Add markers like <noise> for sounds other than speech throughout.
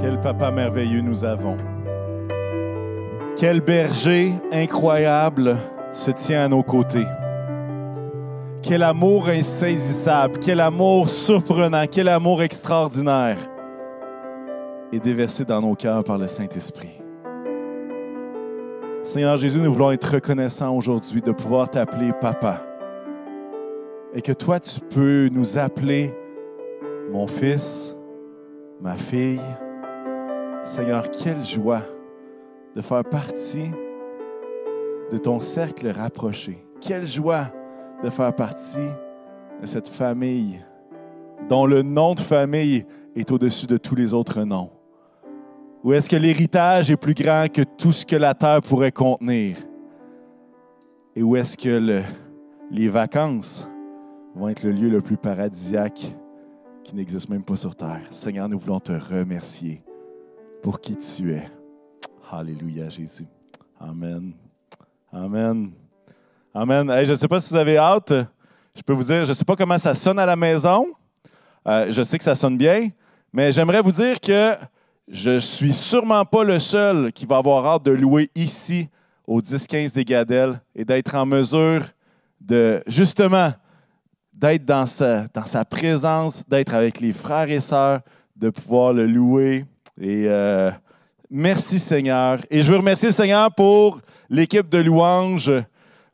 Quel papa merveilleux nous avons. Quel berger incroyable se tient à nos côtés. Quel amour insaisissable, quel amour surprenant, quel amour extraordinaire est déversé dans nos cœurs par le Saint-Esprit. Seigneur Jésus, nous voulons être reconnaissants aujourd'hui de pouvoir t'appeler Papa. Et que toi, tu peux nous appeler mon fils, ma fille. Seigneur, quelle joie de faire partie de ton cercle rapproché. Quelle joie de faire partie de cette famille dont le nom de famille est au-dessus de tous les autres noms. Ou est-ce que l'héritage est plus grand que tout ce que la terre pourrait contenir? Et où est-ce que le- les vacances vont être le lieu le plus paradisiaque qui n'existe même pas sur terre? Seigneur, nous voulons te remercier pour qui tu es. Alléluia, Jésus. Amen. Amen. Amen. Hey, je ne sais pas si vous avez hâte. Je peux vous dire, je ne sais pas comment ça sonne à la maison. Euh, je sais que ça sonne bien, mais j'aimerais vous dire que je ne suis sûrement pas le seul qui va avoir hâte de louer ici au 10-15 des Gadelles et d'être en mesure de, justement, d'être dans sa, dans sa présence, d'être avec les frères et sœurs, de pouvoir le louer. Et euh, merci Seigneur. Et je veux remercier le Seigneur pour l'équipe de louanges.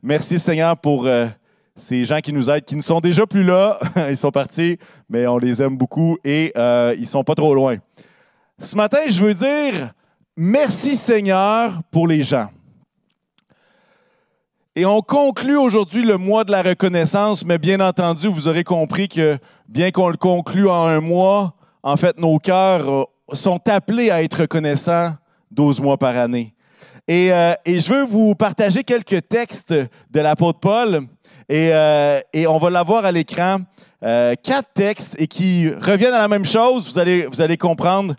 Merci Seigneur pour euh, ces gens qui nous aident, qui ne sont déjà plus là. <laughs> ils sont partis, mais on les aime beaucoup et euh, ils ne sont pas trop loin. Ce matin, je veux dire merci Seigneur pour les gens. Et on conclut aujourd'hui le mois de la reconnaissance, mais bien entendu, vous aurez compris que bien qu'on le conclue en un mois, en fait, nos cœurs sont appelés à être reconnaissants 12 mois par année. Et, euh, et je veux vous partager quelques textes de l'apôtre Paul, et, euh, et on va l'avoir à l'écran. Euh, quatre textes et qui reviennent à la même chose, vous allez, vous allez comprendre.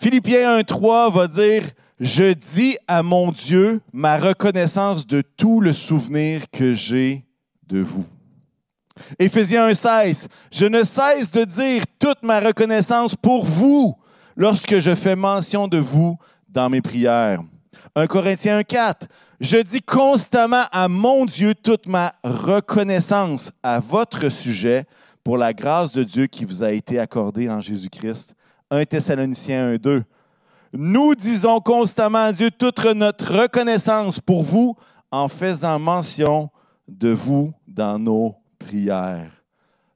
Philippiens 1.3 va dire Je dis à mon Dieu ma reconnaissance de tout le souvenir que j'ai de vous. Éphésiens 1.16 Je ne cesse de dire toute ma reconnaissance pour vous lorsque je fais mention de vous dans mes prières. 1 Corinthiens 1.4 Je dis constamment à mon Dieu toute ma reconnaissance à votre sujet pour la grâce de Dieu qui vous a été accordée en Jésus-Christ. 1 Thessaloniciens 1.2 Nous disons constamment à Dieu toute notre reconnaissance pour vous en faisant mention de vous dans nos prières.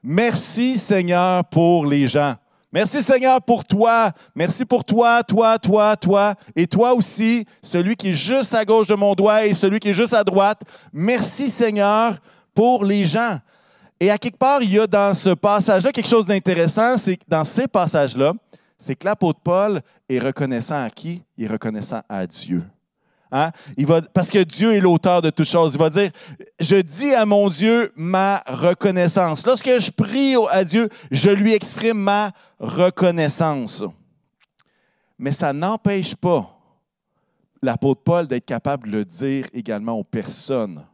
Merci Seigneur pour les gens. Merci Seigneur pour toi. Merci pour toi, toi, toi, toi. Et toi aussi, celui qui est juste à gauche de mon doigt et celui qui est juste à droite. Merci Seigneur pour les gens. Et à quelque part, il y a dans ce passage-là quelque chose d'intéressant, c'est que dans ces passages-là, c'est que l'apôtre Paul est reconnaissant à qui? Il est reconnaissant à Dieu. Hein? Il va, parce que Dieu est l'auteur de toutes choses. Il va dire, je dis à mon Dieu ma reconnaissance. Lorsque je prie à Dieu, je lui exprime ma reconnaissance. Mais ça n'empêche pas l'apôtre Paul d'être capable de le dire également aux personnes.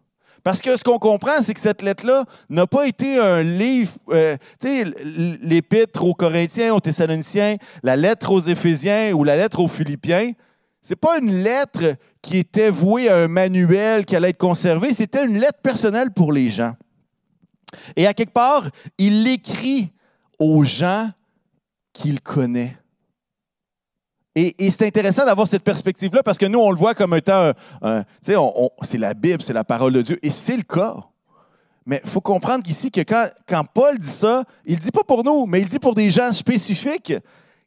Parce que ce qu'on comprend, c'est que cette lettre-là n'a pas été un livre, euh, tu sais, l'épître aux Corinthiens, aux Thessaloniciens, la lettre aux Éphésiens ou la lettre aux Philippiens. C'est pas une lettre qui était vouée à un manuel qui allait être conservé, c'était une lettre personnelle pour les gens. Et à quelque part, il l'écrit aux gens qu'il connaît. Et, c'est intéressant d'avoir cette perspective-là parce que nous, on le voit comme étant, un, un, c'est la Bible, c'est la parole de Dieu, et c'est le cas. Mais il faut comprendre qu'ici, que quand, quand Paul dit ça, il ne dit pas pour nous, mais il dit pour des gens spécifiques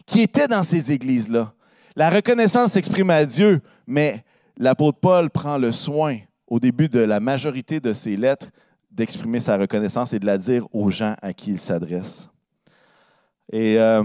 qui étaient dans ces églises-là. La reconnaissance s'exprime à Dieu, mais l'apôtre Paul prend le soin, au début de la majorité de ses lettres, d'exprimer sa reconnaissance et de la dire aux gens à qui il s'adresse. Et, euh,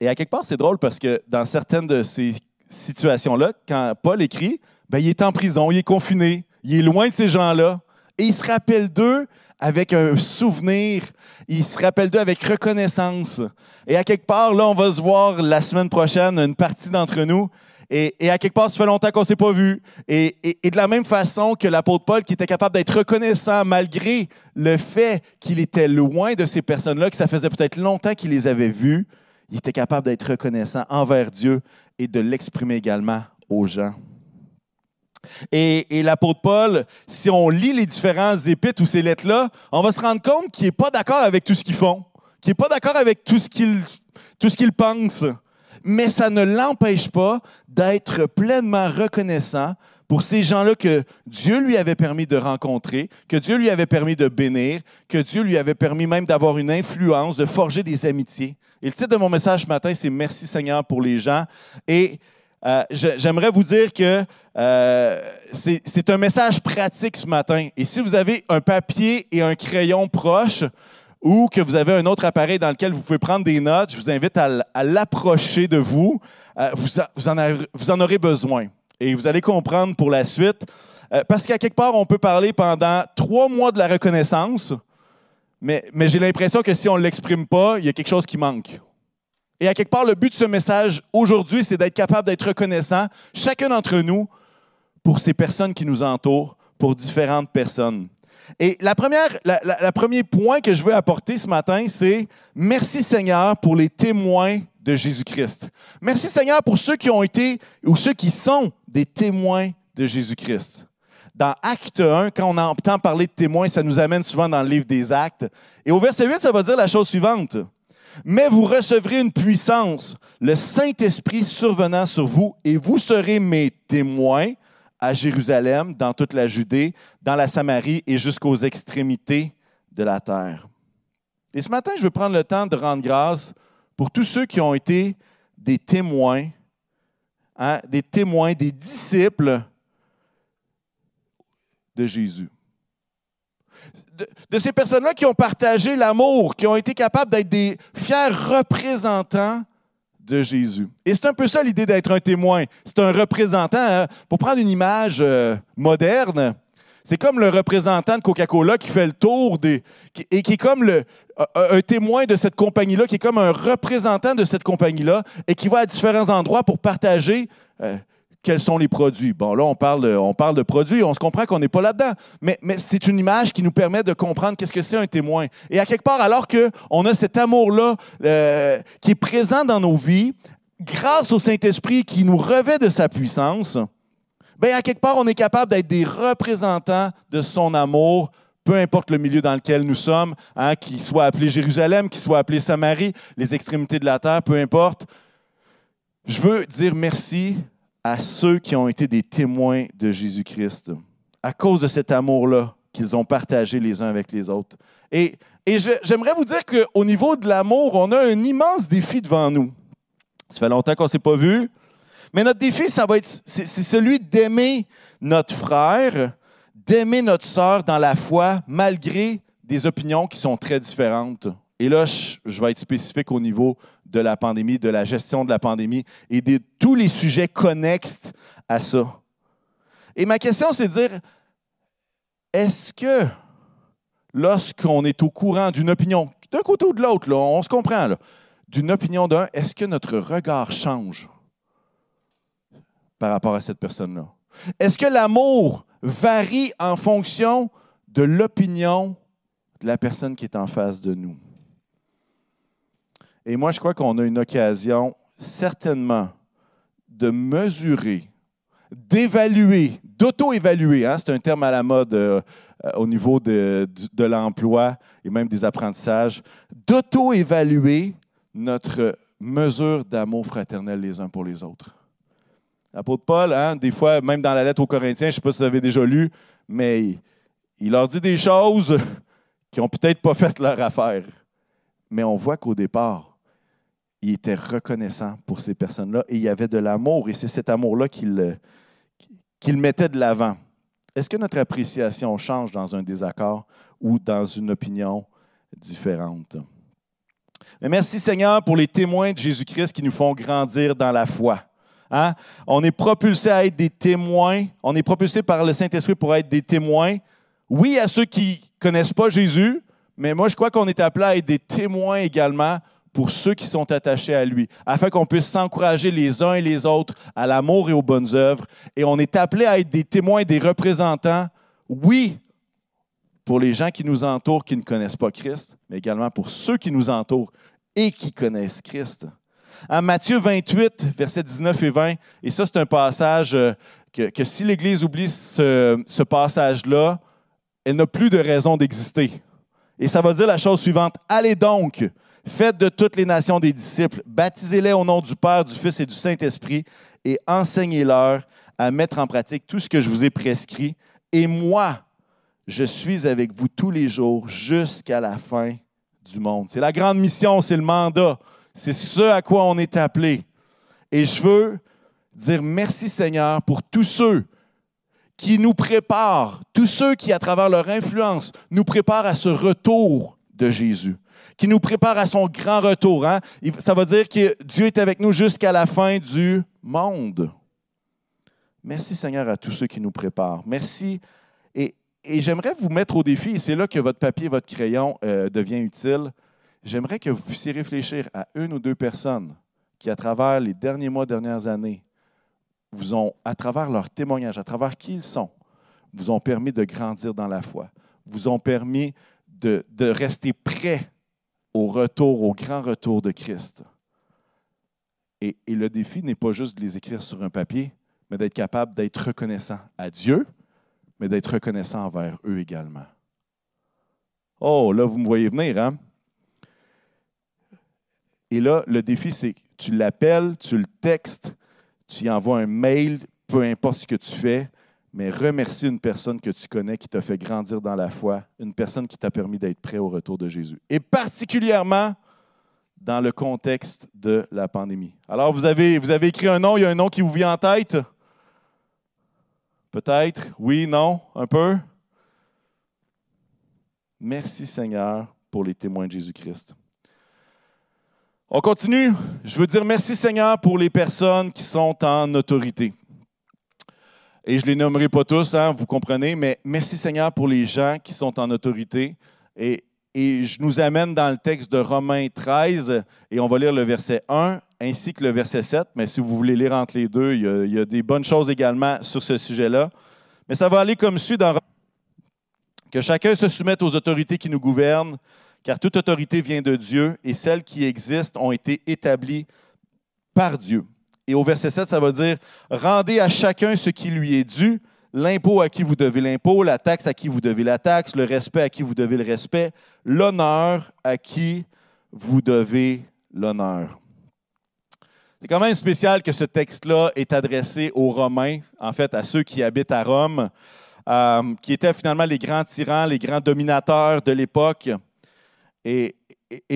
à quelque part, c'est drôle parce que dans certaines de ces situations-là, quand Paul écrit, ben, il est en prison, il est confiné, il est loin de ces gens-là, et il se rappelle d'eux avec un souvenir, il se rappelle d'eux avec reconnaissance. Et à quelque part, là, on va se voir la semaine prochaine, une partie d'entre nous, et, à quelque part, ça fait longtemps qu'on ne s'est pas vu. Et, et, et, de la même façon que l'apôtre Paul, qui était capable d'être reconnaissant malgré le fait qu'il était loin de ces personnes-là, que ça faisait peut-être longtemps qu'il les avait vues, il était capable d'être reconnaissant envers Dieu et de l'exprimer également aux gens. Et, l'apôtre Paul, si on lit les différents épîtres ou ces lettres-là, on va se rendre compte qu'il n'est pas d'accord avec tout ce qu'ils font, qu'il n'est pas d'accord avec tout ce qu'ils pensent. Mais ça ne l'empêche pas d'être pleinement reconnaissant pour ces gens-là que Dieu lui avait permis de rencontrer, que Dieu lui avait permis de bénir, que Dieu lui avait permis même d'avoir une influence, de forger des amitiés. Et le titre de mon message ce matin, c'est Merci Seigneur pour les gens. Et euh, j'aimerais vous dire que euh, c'est un message pratique ce matin. Et si vous avez un papier et un crayon proche, ou que vous avez un autre appareil dans lequel vous pouvez prendre des notes, je vous invite à, l'approcher de vous. Euh, vous, en aurez besoin. Et vous allez comprendre pour la suite. parce qu'à quelque part, on peut parler pendant trois mois de la reconnaissance, mais, mais j'ai l'impression que si on ne l'exprime pas, il y a quelque chose qui manque. Et à quelque part, le but de ce message aujourd'hui, c'est d'être capable d'être reconnaissant, chacun d'entre nous, pour ces personnes qui nous entourent, pour différentes personnes. Et la première, premier point que je veux apporter ce matin, c'est merci Seigneur pour les témoins de Jésus-Christ. Merci Seigneur pour ceux qui ont été ou ceux qui sont des témoins de Jésus-Christ. Dans Acte 1, quand on entend parler de témoins, ça nous amène souvent dans le livre des Actes. Et au verset 8, ça va dire la chose suivante mais vous recevrez une puissance, le Saint-Esprit survenant sur vous, et vous serez mes témoins à Jérusalem, dans toute la Judée, dans la Samarie et jusqu'aux extrémités de la terre. Et ce matin, je veux prendre le temps de rendre grâce pour tous ceux qui ont été des témoins, hein, des témoins, des disciples de Jésus de, ces personnes-là qui ont partagé l'amour, qui ont été capables d'être des fiers représentants de Jésus. Et c'est un peu ça l'idée d'être un témoin. C'est un représentant. Hein. Pour prendre une image euh, moderne, c'est comme le représentant de Coca-Cola qui fait le tour des, et qui est comme le, un témoin de cette compagnie-là, qui est comme un représentant de cette compagnie-là et qui va à différents endroits pour partager euh, quels sont les produits? Bon, là, on parle, de produits, on se comprend qu'on n'est pas là-dedans. Mais, mais c'est une image qui nous permet de comprendre qu'est-ce que c'est un témoin. Et à quelque part, alors qu'on a cet amour-là euh, qui est présent dans nos vies, grâce au Saint-Esprit qui nous revêt de sa puissance, bien, à quelque part, on est capable d'être des représentants de son amour, peu importe le milieu dans lequel nous sommes, hein, qu'il soit appelé Jérusalem, qu'il soit appelé Samarie, les extrémités de la terre, peu importe. Je veux dire merci à ceux qui ont été des témoins de Jésus-Christ, à cause de cet amour-là qu'ils ont partagé les uns avec les autres. Et, et j'aimerais vous dire qu'au niveau de l'amour, on a un immense défi devant nous. Ça fait longtemps qu'on ne s'est pas vu, mais notre défi, ça va être, c'est celui d'aimer notre frère, d'aimer notre sœur dans la foi, malgré des opinions qui sont très différentes. Et là, je vais être spécifique au niveau de la pandémie, de la gestion de la pandémie et de tous les sujets connexes à ça. Et ma question, c'est de dire, est-ce que lorsqu'on est au courant d'une opinion, d'un côté ou de l'autre, on se comprend, d'une opinion d'un, est-ce que notre regard change par rapport à cette personne-là? Est-ce que l'amour varie en fonction de l'opinion de la personne qui est en face de nous? Et moi, je crois qu'on a une occasion certainement de mesurer, d'évaluer, d'auto-évaluer, hein, c'est un terme à la mode euh, euh, au niveau de, de l'emploi et même des apprentissages, d'auto-évaluer notre mesure d'amour fraternel les uns pour les autres. L'apôtre Paul, hein, des fois, même dans la lettre aux Corinthiens, je ne sais pas si vous avez déjà lu, mais il leur dit des choses qui n'ont peut-être pas fait leur affaire. Mais on voit qu'au départ, il était reconnaissant pour ces personnes-là et il y avait de l'amour et c'est cet amour-là qu'il mettait de l'avant. Est-ce que notre appréciation change dans un désaccord ou dans une opinion différente? Merci Seigneur pour les témoins de Jésus-Christ qui nous font grandir dans la foi. Hein? On est propulsé à être des témoins, on est propulsé par le Saint-Esprit pour être des témoins. Oui, à ceux qui ne connaissent pas Jésus, mais moi je crois qu'on est appelé à être des témoins également pour ceux qui sont attachés à lui, afin qu'on puisse s'encourager les uns et les autres à l'amour et aux bonnes œuvres. Et on est appelé à être des témoins, des représentants, oui, pour les gens qui nous entourent qui ne connaissent pas Christ, mais également pour ceux qui nous entourent et qui connaissent Christ. En Matthieu 28, versets 19 et 20, et ça, c'est un passage euh, que, si l'Église oublie ce passage-là, elle n'a plus de raison d'exister. Et ça va dire la chose suivante. Allez donc, faites de toutes les nations des disciples, baptisez-les au nom du Père, du Fils et du Saint-Esprit, et enseignez-leur à mettre en pratique tout ce que je vous ai prescrit. Et moi, je suis avec vous tous les jours jusqu'à la fin du monde. C'est la grande mission, c'est le mandat. C'est ce à quoi on est appelé. Et je veux dire merci Seigneur pour tous ceux qui nous préparent, tous ceux qui, à travers leur influence, nous préparent à ce retour de Jésus, qui nous préparent à son grand retour. Hein? Ça veut dire que Dieu est avec nous jusqu'à la fin du monde. Merci Seigneur à tous ceux qui nous préparent. Merci. Et, j'aimerais vous mettre au défi, et c'est là que votre papier, votre crayon euh, devient utile. J'aimerais que vous puissiez réfléchir à une ou deux personnes qui, à travers les derniers mois, dernières années, vous ont, à travers leur témoignage, à travers qui ils sont, vous ont permis de grandir dans la foi, vous ont permis de, de rester prêts au retour, au grand retour de Christ. Et, le défi n'est pas juste de les écrire sur un papier, mais d'être capable d'être reconnaissant à Dieu, mais d'être reconnaissant envers eux également. Oh, là, vous me voyez venir, hein? Et là, le défi, c'est tu l'appelles, tu le textes, tu y envoies un mail, peu importe ce que tu fais, mais remercie une personne que tu connais qui t'a fait grandir dans la foi, une personne qui t'a permis d'être prêt au retour de Jésus. Et particulièrement dans le contexte de la pandémie. Alors, vous avez, vous avez écrit un nom, il y a un nom qui vous vient en tête? Peut-être? Oui, non? Un peu? Merci Seigneur pour les témoins de Jésus-Christ. On continue. Je veux dire merci Seigneur pour les personnes qui sont en autorité. Et je ne les nommerai pas tous, hein, vous comprenez, mais merci Seigneur pour les gens qui sont en autorité. Et, je nous amène dans le texte de Romains 13, et on va lire le verset 1 ainsi que le verset 7. Mais si vous voulez lire entre les deux, il y a, il y a des bonnes choses également sur ce sujet-là. Mais ça va aller comme suit dans que chacun se soumette aux autorités qui nous gouvernent, car toute autorité vient de Dieu et celles qui existent ont été établies par Dieu. Et au verset 7, ça va dire Rendez à chacun ce qui lui est dû, l'impôt à qui vous devez l'impôt, la taxe à qui vous devez la taxe, le respect à qui vous devez le respect, l'honneur à qui vous devez l'honneur. C'est quand même spécial que ce texte-là est adressé aux Romains, en fait à ceux qui habitent à Rome, euh, qui étaient finalement les grands tyrans, les grands dominateurs de l'époque. Et,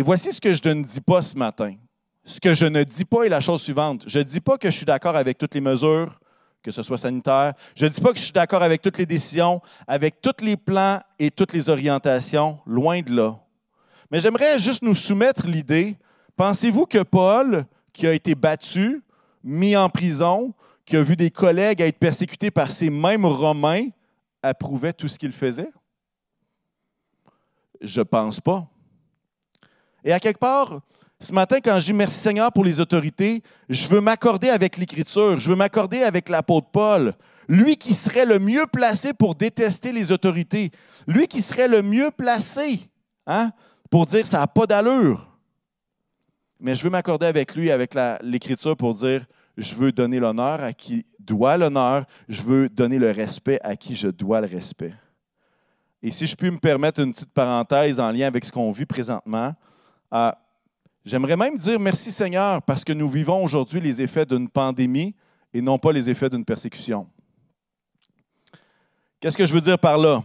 voici ce que je ne dis pas ce matin. Ce que je ne dis pas est la chose suivante. Je ne dis pas que je suis d'accord avec toutes les mesures, que ce soit sanitaire. Je ne dis pas que je suis d'accord avec toutes les décisions, avec tous les plans et toutes les orientations, loin de là. Mais j'aimerais juste nous soumettre l'idée. Pensez-vous que Paul, qui a été battu, mis en prison, qui a vu des collègues être persécutés par ces mêmes Romains, approuvait tout ce qu'il faisait? Je ne pense pas. Et à quelque part, ce matin, quand je dis merci Seigneur pour les autorités, je veux m'accorder avec l'Écriture, je veux m'accorder avec l'apôtre Paul, lui qui serait le mieux placé pour détester les autorités, lui qui serait le mieux placé hein, pour dire ça n'a pas d'allure. Mais je veux m'accorder avec lui, avec l'Écriture, pour dire je veux donner l'honneur à qui doit l'honneur, je veux donner le respect à qui je dois le respect. Et si je puis me permettre une petite parenthèse en lien avec ce qu'on vit présentement, ah, j'aimerais même dire merci Seigneur parce que nous vivons aujourd'hui les effets d'une pandémie et non pas les effets d'une persécution. Qu'est-ce que je veux dire par là?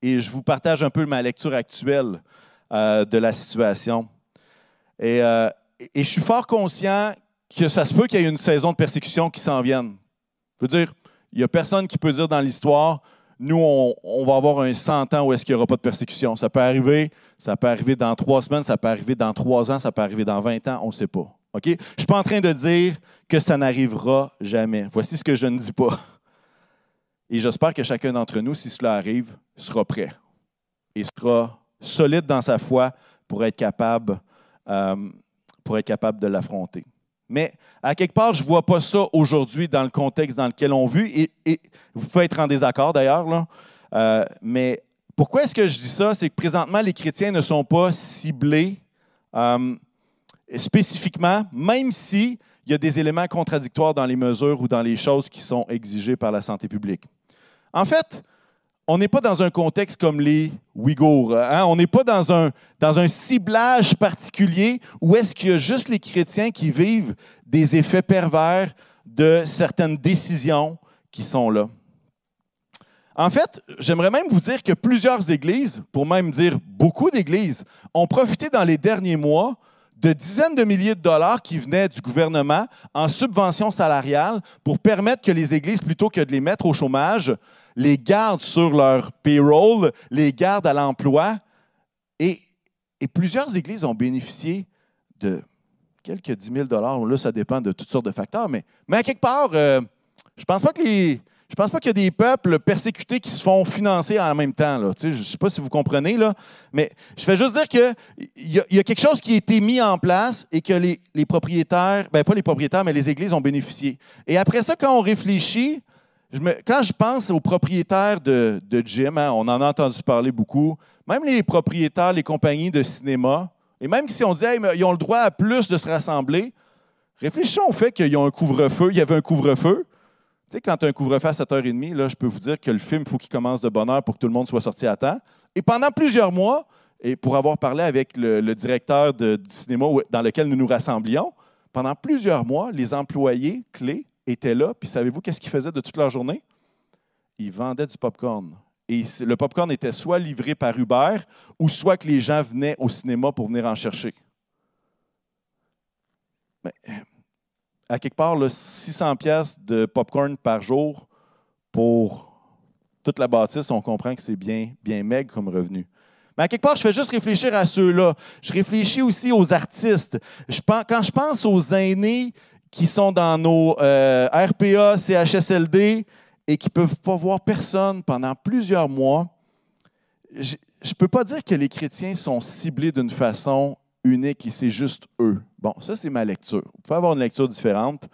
Et je vous partage un peu ma lecture actuelle euh, de la situation. Euh, et, je suis fort conscient que ça se peut qu'il y ait une saison de persécution qui s'en vienne. Je veux dire, il n'y a personne qui peut dire dans l'histoire, nous, on, va avoir un 100 ans où est-ce qu'il n'y aura pas de persécution. Ça peut arriver, ça peut arriver dans trois semaines, ça peut arriver dans trois ans, ça peut arriver dans 20 ans, on ne sait pas. OK? Je ne suis pas en train de dire que ça n'arrivera jamais. Voici ce que je ne dis pas. Et j'espère que chacun d'entre nous, si cela arrive, sera prêt et sera solide dans sa foi pour être capable, euh, pour être capable de l'affronter. Mais à quelque part, je ne vois pas ça aujourd'hui dans le contexte dans lequel on vit. Et, vous pouvez être en désaccord d'ailleurs. Euh, mais pourquoi est-ce que je dis ça? C'est que présentement, les chrétiens ne sont pas ciblés. Euh, spécifiquement, même s'il y a des éléments contradictoires dans les mesures ou dans les choses qui sont exigées par la santé publique. En fait, on n'est pas dans un contexte comme les Ouïghours. Hein? On n'est pas dans un, dans un ciblage particulier où est-ce qu'il y a juste les chrétiens qui vivent des effets pervers de certaines décisions qui sont là. En fait, j'aimerais même vous dire que plusieurs églises, pour même dire beaucoup d'églises, ont profité dans les derniers mois de dizaines de milliers de dollars qui venaient du gouvernement en subvention salariale pour permettre que les églises, plutôt que de les mettre au chômage, les gardent sur leur payroll, les gardent à l'emploi. Et, plusieurs églises ont bénéficié de quelques 10 000 Là, ça dépend de toutes sortes de facteurs, mais, à quelque part, euh, je pense pas les. Pense pas qu'il y a des peuples persécutés qui se font financer en même temps. Je ne sais pas si vous comprenez, mais je fais juste dire qu'il y, a, y a quelque chose qui a été mis en place et que les, propriétaires, ben pas les propriétaires, mais les églises ont bénéficié. Et après ça, quand on réfléchit, quand je pense aux propriétaires de, de gym, hein, on en a entendu parler beaucoup, même les propriétaires, les compagnies de cinéma, et même si on dit qu'ils ont le droit à plus de se rassembler, réfléchissons au fait qu'ils ont un couvre-feu, il y avait un couvre-feu. Tu sais, quand tu as un couvre-feu à 7h30, là, je peux vous dire que le film, il faut qu'il commence de bonne heure pour que tout le monde soit sorti à temps. Et pendant plusieurs mois, et pour avoir parlé avec le, directeur du cinéma dans lequel nous nous rassemblions, pendant plusieurs mois, les employés clés étaient là, puis savez-vous qu'est-ce qu'ils faisaient de toute leur journée? Ils vendaient du popcorn. Et le popcorn était soit livré par Uber ou soit que les gens venaient au cinéma pour venir en chercher. Mais, à quelque part, 600 pièces de popcorn par jour pour toute la bâtisse, on comprend que c'est bien, bien maigre comme revenu. Mais à quelque part, je fais juste réfléchir à ceux-là. Je réfléchis aussi aux artistes. Quand je pense aux aînés qui sont dans nos euh, RPA, CHSLD et qui ne peuvent pas voir personne pendant plusieurs mois, je ne peux pas dire que les chrétiens sont ciblés d'une façon unique et c'est juste eux. Bon, ça, c'est ma lecture. Vous pouvez avoir une lecture différente,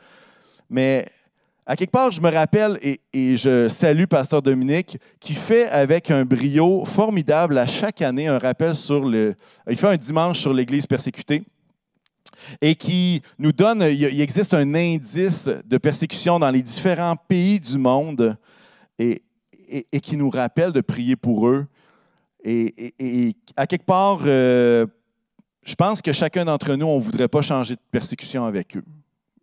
mais à quelque part, je me rappelle et, et, je salue Pasteur Dominique qui fait avec un brio formidable à chaque année un rappel sur le. Il fait un dimanche sur l'Église persécutée et qui nous donne, il existe un indice de persécution dans les différents pays du monde et, qui nous rappelle de prier pour eux. Et, à quelque part, euh, je pense que chacun d'entre nous, on ne voudrait pas changer de persécution avec eux.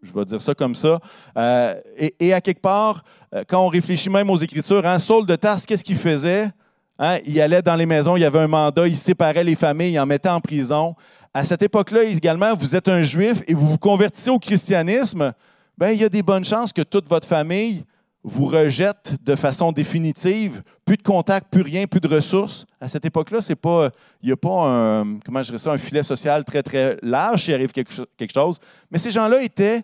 Je vais dire ça comme ça. Euh, et, à quelque part, euh, quand on réfléchit même aux Écritures, hein, Saul de Tarse, qu'est-ce qu'il faisait? Hein, il allait dans les maisons, il y avait un mandat, il séparait les familles, il en mettait en prison à cette époque-là également, vous êtes un juif et vous vous convertissez au christianisme, bien, il y a des bonnes chances que toute votre famille vous rejette de façon définitive. Plus de contact, plus rien, plus de ressources. À cette époque-là, il n'y a pas un, comment je ça, un filet social très, très large s'il arrive quelque, quelque chose. Mais ces gens-là étaient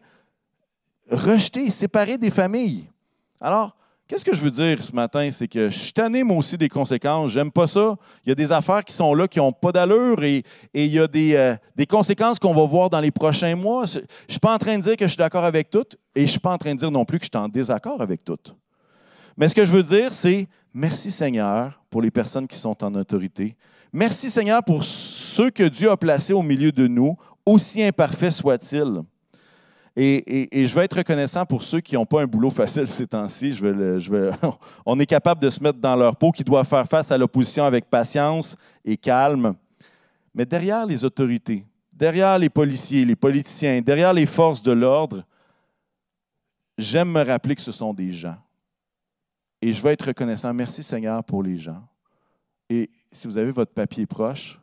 rejetés, séparés des familles. Alors, Qu'est-ce que je veux dire ce matin? C'est que je suis tanné, moi aussi, des conséquences. J'aime pas ça. Il y a des affaires qui sont là, qui n'ont pas d'allure et, il y a euh, des, conséquences qu'on va voir dans les prochains mois. Je ne suis pas en train de dire que je suis d'accord avec toutes et je ne suis pas en train de dire non plus que je suis en désaccord avec toutes. Mais ce que je veux dire, c'est merci Seigneur pour les personnes qui sont en autorité. Merci Seigneur pour ceux que Dieu a placés au milieu de nous, aussi imparfaits soient-ils. Et, je vais être reconnaissant pour ceux qui n'ont pas un boulot facile ces temps-ci. <laughs> on est capable de se mettre dans leur peau, qui doivent faire face à l'opposition avec patience et calme. Mais derrière les autorités, derrière les policiers, les politiciens, derrière les forces de l'ordre, j'aime me rappeler que ce sont des gens. Et je vais être reconnaissant. Merci Seigneur pour les gens. Et si vous avez votre papier proche,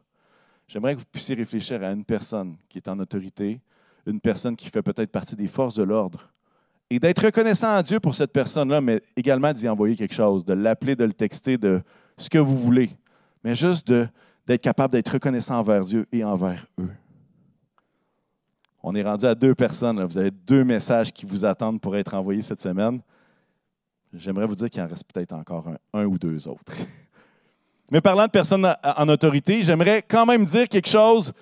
j'aimerais que vous puissiez réfléchir à une personne qui est en autorité, une personne qui fait peut-être partie des forces de l'ordre. Et d'être reconnaissant à Dieu pour cette personne-là, mais également d'y envoyer quelque chose, de l'appeler, de le texter, de ce que vous voulez. Mais juste d'être capable d'être reconnaissant envers Dieu et envers eux. On est rendu à deux personnes. Vous avez deux messages qui vous attendent pour être envoyés cette semaine. J'aimerais vous dire qu'il en reste peut-être encore un, ou deux autres. <laughs> Mais parlant de personnes en autorité, j'aimerais quand même dire quelque chose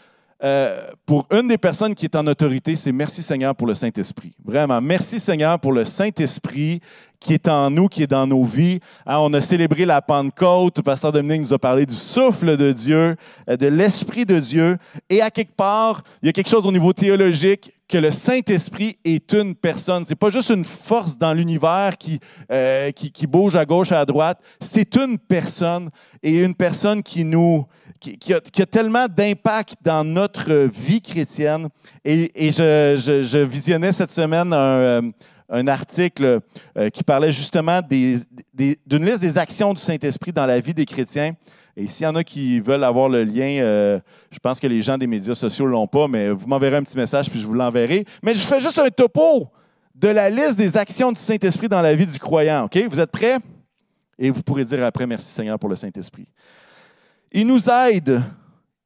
euh, pour une des personnes qui est en autorité, c'est merci Seigneur pour le Saint-Esprit. Vraiment, merci Seigneur pour le Saint-Esprit qui est en nous, qui est dans nos vies. Hein, on a célébré la Pentecôte. Le pasteur Dominique nous a parlé du souffle de Dieu, euh, de l'Esprit de Dieu. Et à quelque part, il y a quelque chose au niveau théologique que le Saint-Esprit est une personne. Ce n'est pas juste une force dans l'univers qui, euh, qui, qui, bouge à gauche, à droite. C'est une personne et une personne qui nous, qui, a, tellement d'impact dans notre vie chrétienne. Et, je, visionnais cette semaine un, euh, article euh, qui parlait justement d'une liste des actions du Saint-Esprit dans la vie des chrétiens. Et s'il y en a qui veulent avoir le lien, euh, je pense que les gens des médias sociaux ne l'ont pas, mais vous m'enverrez un petit message puis je vous l'enverrai. Mais je fais juste un topo de la liste des actions du Saint-Esprit dans la vie du croyant. OK? Vous êtes prêts? Et vous pourrez dire après merci Seigneur pour le Saint-Esprit. Il nous aide,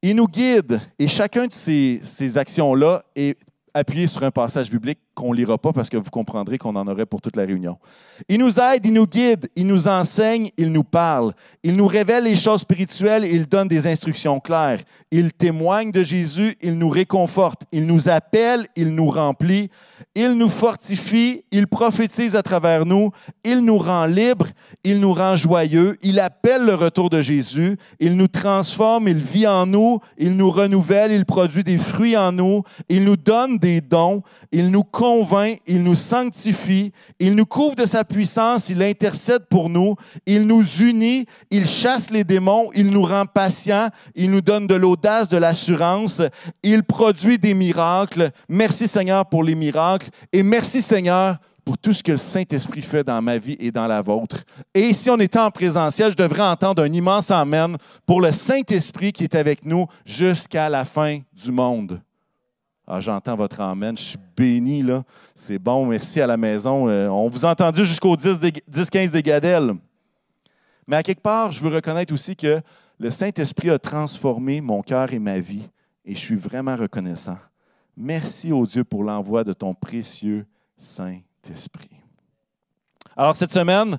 il nous guide, et chacun de ces, actions-là est appuyé sur un passage biblique qu'on ne lira pas parce que vous comprendrez qu'on en aurait pour toute la réunion. Il nous aide, il nous guide, il nous enseigne, il nous parle. Il nous révèle les choses spirituelles, il donne des instructions claires. Il témoigne de Jésus, il nous réconforte, il nous appelle, il nous remplit, il nous fortifie, il prophétise à travers nous, il nous rend libres, il nous rend joyeux, il appelle le retour de Jésus, il nous transforme, il vit en nous, il nous renouvelle, il produit des fruits en nous, il nous donne des dons, il nous convainc, il nous sanctifie, il nous couvre de sa puissance, il intercède pour nous, il nous unit, il chasse les démons, il nous rend patients, il nous donne de l'audace, de l'assurance, il produit des miracles. Merci Seigneur pour les miracles et merci Seigneur pour tout ce que le Saint-Esprit fait dans ma vie et dans la vôtre. Et si on était en présentiel, je devrais entendre un immense Amen pour le Saint-Esprit qui est avec nous jusqu'à la fin du monde. Ah, j'entends votre Amen. Je suis béni, là. C'est bon. Merci à la maison. Euh, on vous a entendu jusqu'au 10-15 des Gadelles. Mais à quelque part, je veux reconnaître aussi que le Saint-Esprit a transformé mon cœur et ma vie. Et je suis vraiment reconnaissant. Merci au Dieu pour l'envoi de ton précieux Saint-Esprit. Alors, cette semaine,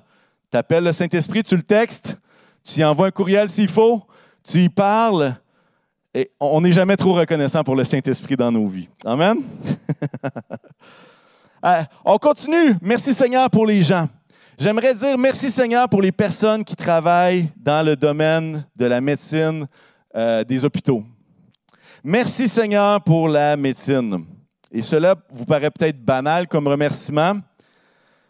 tu appelles le Saint-Esprit, tu le textes, tu y envoies un courriel s'il faut, tu y parles, et on n'est jamais trop reconnaissant pour le Saint-Esprit dans nos vies. Amen? <laughs> Euh, on continue. Merci Seigneur pour les gens. J'aimerais dire merci Seigneur pour les personnes qui travaillent dans le domaine de la médecine euh, des hôpitaux. Merci Seigneur pour la médecine. Et cela vous paraît peut-être banal comme remerciement,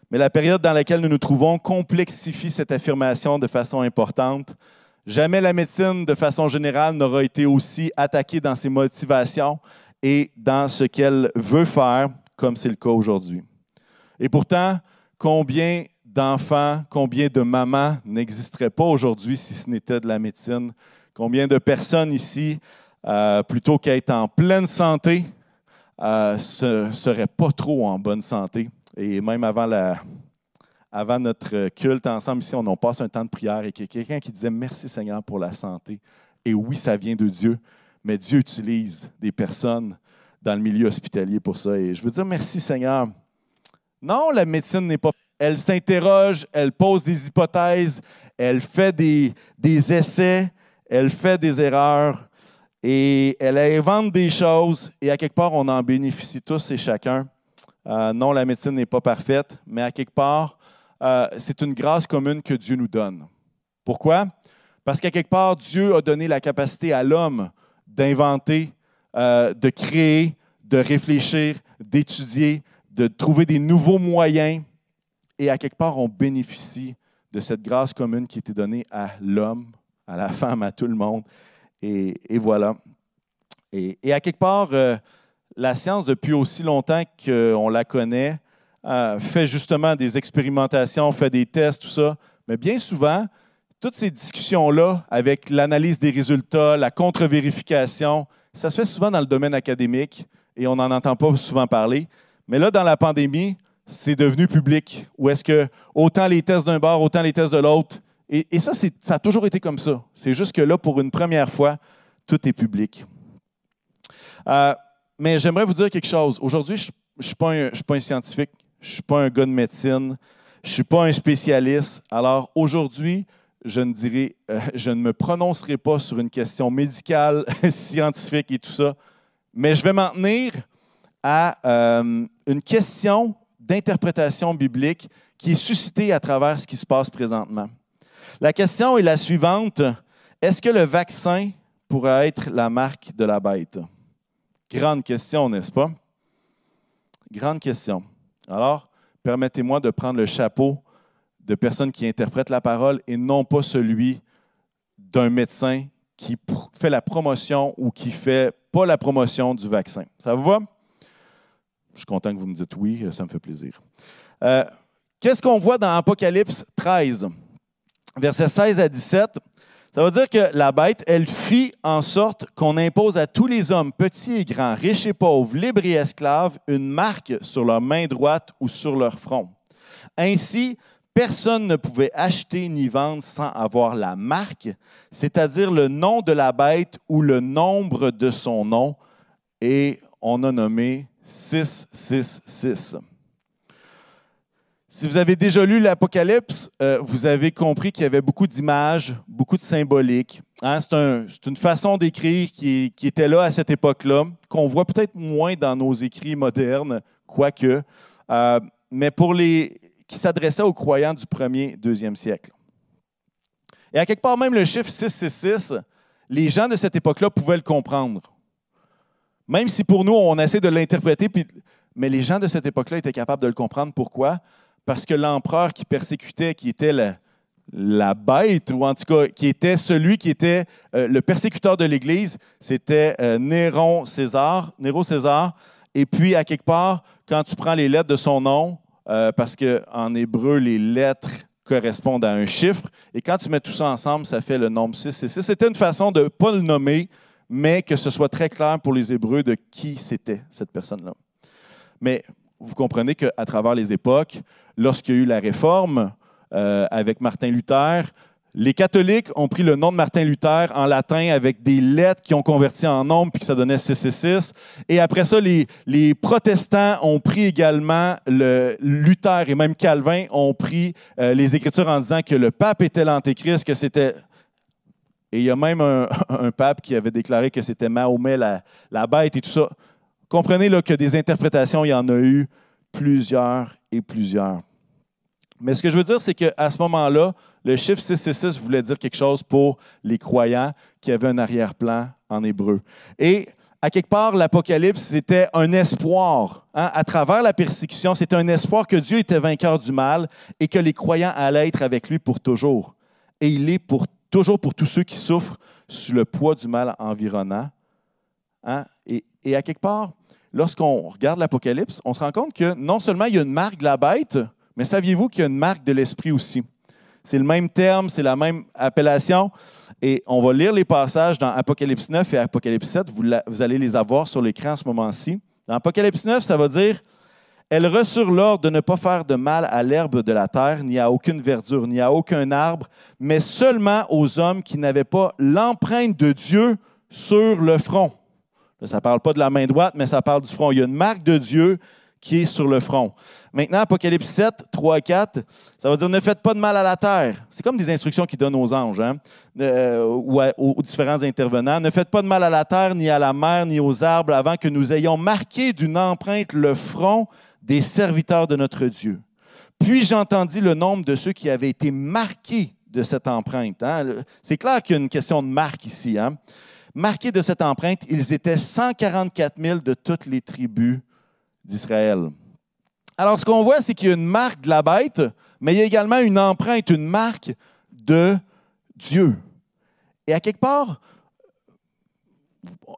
mais la période dans laquelle nous nous trouvons complexifie cette affirmation de façon importante Jamais la médecine, de façon générale, n'aura été aussi attaquée dans ses motivations et dans ce qu'elle veut faire, comme c'est le cas aujourd'hui. Et pourtant, combien d'enfants, combien de mamans n'existeraient pas aujourd'hui si ce n'était de la médecine? Combien de personnes ici, euh, plutôt qu'être en pleine santé, ne euh, seraient pas trop en bonne santé? Et même avant la, avant notre culte ensemble ici, on, passe un temps de prière et il y a quelqu'un qui disait Merci Seigneur pour la santé. Et oui, ça vient de Dieu, mais Dieu utilise des personnes dans le milieu hospitalier pour ça. Et je veux dire merci Seigneur. Non, la médecine n'est pas. Elle s'interroge, elle pose des hypothèses, elle fait des, des essais, elle fait des erreurs et elle invente des choses et à quelque part, on en bénéficie tous et chacun. Euh, non, la médecine n'est pas parfaite, mais à quelque part, euh, c'est une grâce commune que Dieu nous donne. Pourquoi? Parce qu'à quelque part, Dieu a donné la capacité à l'homme d'inventer, euh, de créer, de réfléchir, d'étudier, de trouver des nouveaux moyens. Et à quelque part, on bénéficie de cette grâce commune qui été donnée à l'homme, à la femme, à tout le monde. Et, voilà. Et, à quelque part, euh, la science, depuis aussi longtemps qu'on la connaît, euh, fait justement des expérimentations, fait des tests, tout ça. Mais bien souvent, toutes ces discussions-là, avec l'analyse des résultats, la contre-vérification, ça se fait souvent dans le domaine académique et on n'en entend pas souvent parler. Mais là, dans la pandémie, c'est devenu public. Où est-ce que autant les tests d'un bord, autant les tests de l'autre. Et, ça, ça a toujours été comme ça. C'est juste que là, pour une première fois, tout est public. Euh, mais j'aimerais vous dire quelque chose. Aujourd'hui, je ne suis, suis, pas un scientifique. Je ne suis pas un gars de médecine. Je ne suis pas un spécialiste. Alors aujourd'hui, je ne dirai, euh, <laughs> je ne me prononcerai pas sur une question médicale, <laughs> scientifique et tout ça, mais je vais m'en tenir à euh, une question d'interprétation biblique qui est suscitée à travers ce qui se passe présentement. La question est la suivante. Est-ce que le vaccin pourrait être la marque de la bête? Grande question, n'est-ce pas? Grande question. Alors, permettez-moi de prendre le chapeau de personne qui interprète la parole et non pas celui d'un médecin qui fait la promotion ou qui fait pas la promotion du vaccin. Ça vous va? Je suis content que vous me dites oui, ça me fait plaisir. Euh, qu'est-ce qu'on voit dans Apocalypse 13, versets 16 à 17? Ça veut dire que la bête, elle fit en sorte qu'on impose à tous les hommes, petits et grands, riches et pauvres, libres et esclaves, une marque sur leur main droite ou sur leur front. Ainsi, personne ne pouvait acheter ni vendre sans avoir la marque, c'est-à-dire le nom de la bête ou le nombre de son nom, et on a nommé 666. Si vous avez déjà lu l'Apocalypse, euh, vous avez compris qu'il y avait beaucoup d'images, beaucoup de symboliques. Hein. c'est, une façon d'écrire qui, était là à cette époque-là, qu'on voit peut-être moins dans nos écrits modernes, quoique, euh, mais pour les qui s'adressait aux croyants du 1er, 2e siècle. Et à quelque part, même le chiffre 666, les gens de cette époque-là pouvaient le comprendre. Même si pour nous, on essaie de l'interpréter, mais les gens de cette époque-là étaient capables de le comprendre. Pourquoi? Parce que l'empereur qui persécutait, qui était la, bête, ou en tout cas qui était celui qui était euh, le persécuteur de l'Église, c'était euh, Néron César, Néro César. Et puis, à quelque part, quand tu prends les lettres de son nom, euh, parce qu'en hébreu, les lettres correspondent à un chiffre, et quand tu mets tout ça ensemble, ça fait le nombre 6. C'était une façon de ne pas le nommer, mais que ce soit très clair pour les Hébreux de qui c'était cette personne-là. Mais vous comprenez qu'à travers les époques, lorsqu'il y a eu la réforme euh, avec Martin Luther, les catholiques ont pris le nom de Martin Luther en latin avec des lettres qui ont converti en nombre puis que ça donnait 666. Et après ça, les, protestants ont pris également le Luther et même Calvin ont pris euh, les Écritures en disant que le pape était l'antéchrist, que c'était et il y a même un, <laughs> pape qui avait déclaré que c'était Mahomet la, bête et tout ça. Comprenez là, que des interprétations, il y en a eu plusieurs et plusieurs. Mais ce que je veux dire, c'est qu'à ce moment-là, le chiffre 666 voulait dire quelque chose pour les croyants qui avaient un arrière-plan en hébreu. Et à quelque part, l'Apocalypse, c'était un espoir. Hein. À travers la persécution, c'était un espoir que Dieu était vainqueur du mal et que les croyants allaient être avec lui pour toujours. Et il est pour toujours pour tous ceux qui souffrent sous le poids du mal environnant. Hein. Et à quelque part, lorsqu'on regarde l'Apocalypse, on se rend compte que non seulement il y a une marque de la bête, mais saviez-vous qu'il y a une marque de l'esprit aussi? C'est le même terme, c'est la même appellation. Et on va lire les passages dans Apocalypse 9 et Apocalypse 7. Vous, allez les avoir sur l'écran à ce moment-ci. Dans Apocalypse 9, ça va dire Elle reçut l'ordre de ne pas faire de mal à l'herbe de la terre, ni à aucune verdure, ni à aucun arbre, mais seulement aux hommes qui n'avaient pas l'empreinte de Dieu sur le front. Ça ne parle pas de la main droite, mais ça parle du front. Il y a une marque de Dieu qui est sur le front. Maintenant, Apocalypse 7, 3 4, ça va dire ne faites pas de mal à la terre. C'est comme des instructions qu'il donne aux anges hein, euh, ou aux, différents intervenants. Ne faites pas de mal à la terre, ni à la mer, ni aux arbres, avant que nous ayons marqué d'une empreinte le front des serviteurs de notre Dieu. Puis j'entendis le nombre de ceux qui avaient été marqués de cette empreinte. Hein. C'est clair qu'il y a une question de marque ici. Hein marqués de cette empreinte, ils étaient 144 000 de toutes les tribus d'Israël. Alors, ce qu'on voit, c'est qu'il y a une marque de la bête, mais il y a également une empreinte, une marque de Dieu. Et à quelque part,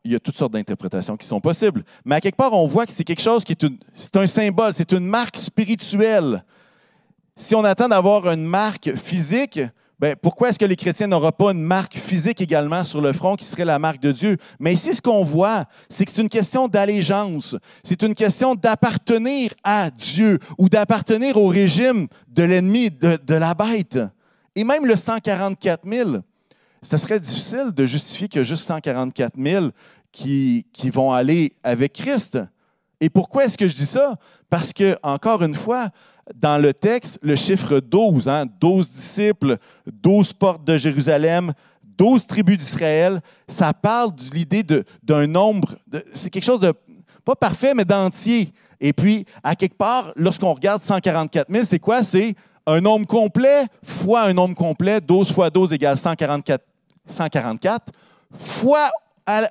il y a toutes sortes d'interprétations qui sont possibles, mais à quelque part, on voit que c'est quelque chose qui est, un symbole, c'est une marque spirituelle. Si on attend d'avoir une marque physique, ben, pourquoi est-ce que les chrétiens n'auront pas une marque physique également sur le front qui serait la marque de Dieu? Mais ici, ce qu'on voit, c'est que c'est une question d'allégeance. C'est une question d'appartenir à Dieu ou d'appartenir au régime de l'ennemi, de, la bête. Et même le 144 000, ce serait difficile de justifier a juste 144 000 qui, qui vont aller avec Christ. Et pourquoi est-ce que je dis ça? Parce que, encore une fois, dans le texte, le chiffre 12, hein, 12 disciples, 12 portes de Jérusalem, 12 tribus d'Israël, ça parle de l'idée d'un nombre, c'est quelque chose de, pas parfait, mais d'entier. Et puis, à quelque part, lorsqu'on regarde 144 000, c'est quoi? C'est un nombre complet fois un nombre complet. 12 fois 12 égale 144, 144 fois, euh,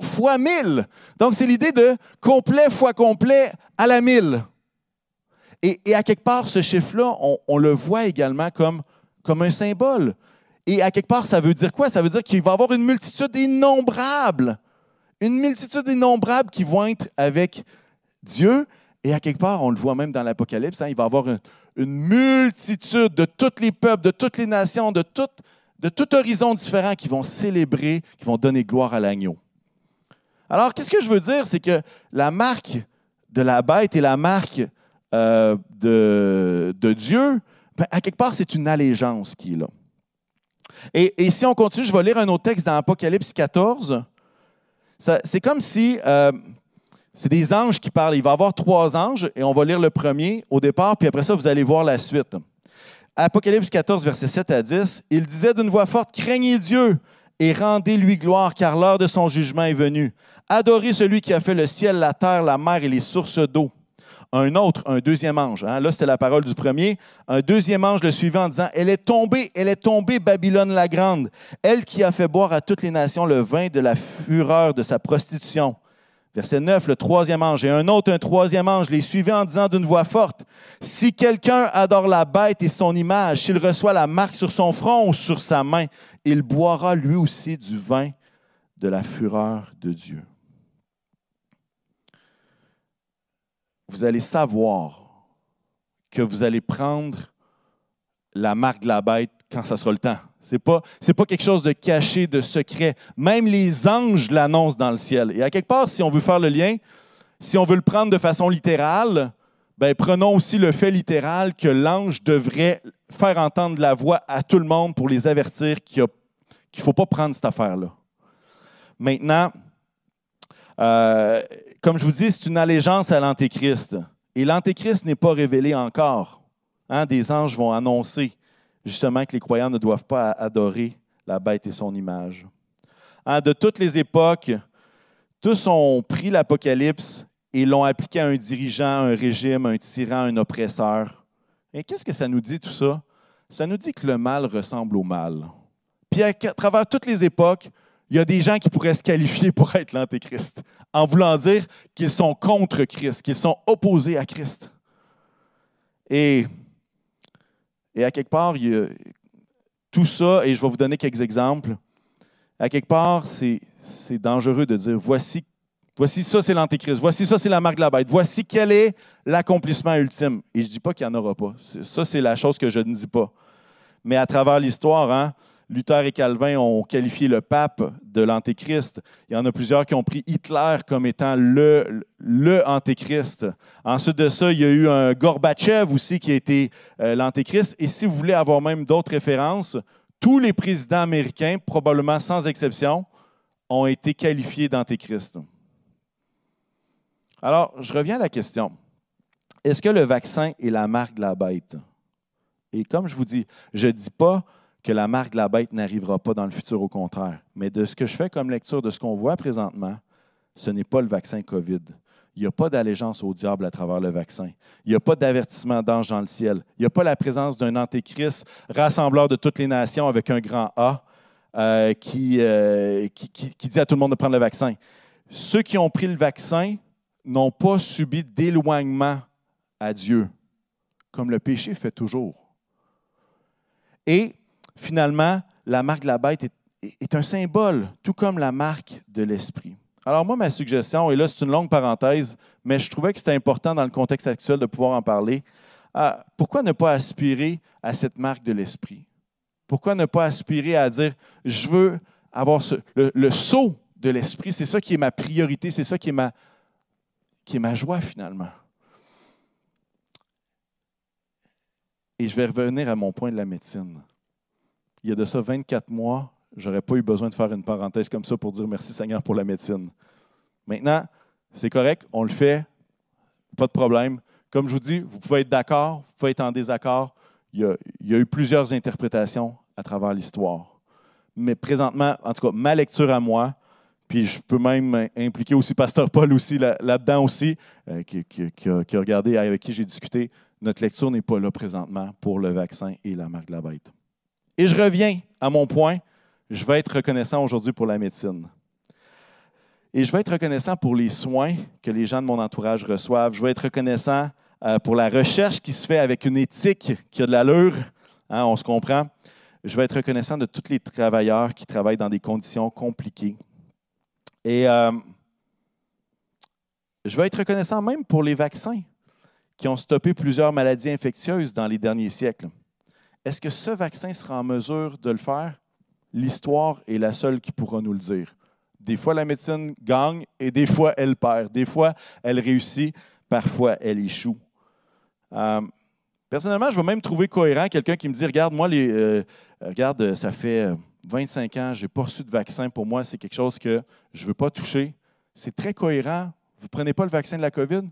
fois 1000. Donc, c'est l'idée de complet fois complet à la 1000. Et, à quelque part, ce chiffre-là, on, le voit également comme, un symbole. Et à quelque part, ça veut dire quoi? Ça veut dire qu'il va y avoir une multitude innombrable. Une multitude innombrable qui vont être avec Dieu. Et à quelque part, on le voit même dans l'Apocalypse, hein, il va y avoir une, multitude de tous les peuples, de toutes les nations, de tout, de tout horizon différent qui vont célébrer, qui vont donner gloire à l'agneau. Alors, qu'est-ce que je veux dire? C'est que la marque de la bête et la marque euh, de, Dieu, ben, à quelque part, c'est une allégeance qui est là. Et, si on continue, je vais lire un autre texte dans Apocalypse 14. C'est comme si euh, c'est des anges qui parlent. Il va y avoir trois anges et on va lire le premier au départ, puis après ça, vous allez voir la suite. Apocalypse 14, versets 7 à 10, il disait d'une voix forte, Craignez Dieu et rendez-lui gloire, car l'heure de son jugement est venue. Adorez celui qui a fait le ciel, la terre, la mer et les sources d'eau un autre, un deuxième ange. Hein. Là, c'était la parole du premier. Un deuxième ange le suivait en disant Elle est tombée, elle est tombée, Babylone la grande, elle qui a fait boire à toutes les nations le vin de la fureur de sa prostitution. Verset 9, le troisième ange. Et un autre, un troisième ange, les suivait en disant d'une voix forte Si quelqu'un adore la bête et son image, s'il reçoit la marque sur son front ou sur sa main, il boira lui aussi du vin de la fureur de Dieu. Vous allez savoir que vous allez prendre la marque de la bête quand ça sera le temps. Ce n'est pas, pas quelque chose de caché, de secret. Même les anges l'annoncent dans le ciel. Et à quelque part, si on veut faire le lien, si on veut le prendre de façon littérale, ben, prenons aussi le fait littéral que l'ange devrait faire entendre la voix à tout le monde pour les avertir qu'il ne faut pas prendre cette affaire-là. Maintenant, euh, comme je vous dis, c'est une allégeance à l'Antéchrist. Et l'Antéchrist n'est pas révélé encore. Hein, des anges vont annoncer justement que les croyants ne doivent pas adorer la bête et son image. Hein, de toutes les époques, tous ont pris l'Apocalypse et l'ont appliqué à un dirigeant, un régime, un tyran, un oppresseur. Et qu'est-ce que ça nous dit tout ça? Ça nous dit que le mal ressemble au mal. Puis à travers toutes les époques, il y a des gens qui pourraient se qualifier pour être l'Antéchrist, en voulant dire qu'ils sont contre Christ, qu'ils sont opposés à Christ. Et, et à quelque part, il y a tout ça, et je vais vous donner quelques exemples, à quelque part, c'est dangereux de dire voici, voici ça, c'est l'Antéchrist, voici ça, c'est la marque de la bête, voici quel est l'accomplissement ultime. Et je ne dis pas qu'il n'y en aura pas. Ça, c'est la chose que je ne dis pas. Mais à travers l'histoire, hein, Luther et Calvin ont qualifié le pape de l'antéchrist. Il y en a plusieurs qui ont pris Hitler comme étant le, le antéchrist. Ensuite de ça, il y a eu un Gorbatchev aussi qui a été euh, l'antéchrist. Et si vous voulez avoir même d'autres références, tous les présidents américains, probablement sans exception, ont été qualifiés d'antéchrist. Alors, je reviens à la question. Est-ce que le vaccin est la marque de la bête? Et comme je vous dis, je ne dis pas que la marque de la bête n'arrivera pas dans le futur, au contraire. Mais de ce que je fais comme lecture de ce qu'on voit présentement, ce n'est pas le vaccin COVID. Il n'y a pas d'allégeance au diable à travers le vaccin. Il n'y a pas d'avertissement d'ange dans le ciel. Il n'y a pas la présence d'un antéchrist rassembleur de toutes les nations avec un grand A euh, euh, qui, qui, dit à tout le monde de prendre le vaccin. Ceux qui ont pris le vaccin n'ont pas subi d'éloignement à Dieu, comme le péché fait toujours. Et finalement, la marque de la bête est, un symbole, tout comme la marque de l'esprit. Alors moi, ma suggestion, et là c'est une longue parenthèse, mais je trouvais que c'était important dans le contexte actuel de pouvoir en parler. Euh, pourquoi ne pas aspirer à cette marque de l'esprit? Pourquoi ne pas aspirer à dire, je veux avoir le, le saut de l'esprit, c'est ça qui est ma priorité, c'est ça qui est ma, qui est ma joie finalement? Et je vais revenir à mon point de la médecine il y a de ça 24 mois, je n'aurais pas eu besoin de faire une parenthèse comme ça pour dire merci Seigneur pour la médecine. Maintenant, c'est correct, on le fait, pas de problème. Comme je vous dis, vous pouvez être d'accord, vous pouvez être en désaccord. Il y, a, eu plusieurs interprétations à travers l'histoire. Mais présentement, en tout cas, ma lecture à moi, Puis je peux même impliquer aussi Pasteur Paul aussi là-dedans aussi, qui, qui, a, qui, a, regardé, avec qui j'ai discuté. Notre lecture n'est pas là présentement pour le vaccin et la marque de la bête. Et je reviens à mon point. Je vais être reconnaissant aujourd'hui pour la médecine. Et je vais être reconnaissant pour les soins que les gens de mon entourage reçoivent. Je vais être reconnaissant euh, pour la recherche qui se fait avec une éthique qui a de l'allure. Hein, on se comprend. Je vais être reconnaissant de tous les travailleurs qui travaillent dans des conditions compliquées. Et euh, je vais être reconnaissant même pour les vaccins qui ont stoppé plusieurs maladies infectieuses dans les derniers siècles. Est-ce que ce vaccin sera en mesure de le faire? L'histoire est la seule qui pourra nous le dire. Des fois, la médecine gagne et des fois, elle perd. Des fois, elle réussit, parfois, elle échoue. Euh, personnellement, je vais même trouver cohérent quelqu'un qui me dit Regarde, moi, euh, regarde, ça fait 25 ans, je n'ai pas reçu de vaccin. Pour moi, c'est quelque chose que je ne veux pas toucher. C'est très cohérent. Vous ne prenez pas le vaccin de la COVID?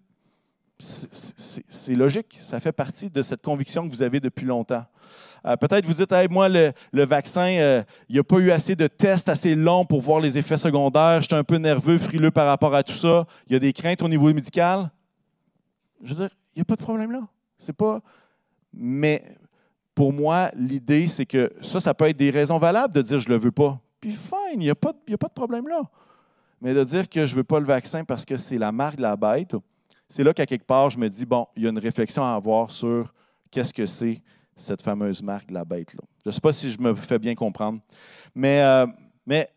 C'est logique. Ça fait partie de cette conviction que vous avez depuis longtemps. Euh, peut-être vous dites, moi, le, vaccin, il n'y a pas eu assez de tests assez longs pour voir les effets secondaires. Je suis un peu nerveux, frileux par rapport à tout ça. Il y a des craintes au niveau médical. Je veux dire, il n'y a pas de problème là. C'est pas. Mais pour moi, l'idée, c'est que ça, ça peut être des raisons valables de dire je ne le veux pas. Puis fine, il n'y a pas de problème là. Mais de dire que je ne veux pas le vaccin parce que c'est la marque de la bête, c'est là qu'à quelque part, je me dis, bon, il y a une réflexion à avoir sur qu'est-ce que c'est cette fameuse marque de la bête. Là. Je ne sais pas si je me fais bien comprendre. Mais, euh, mais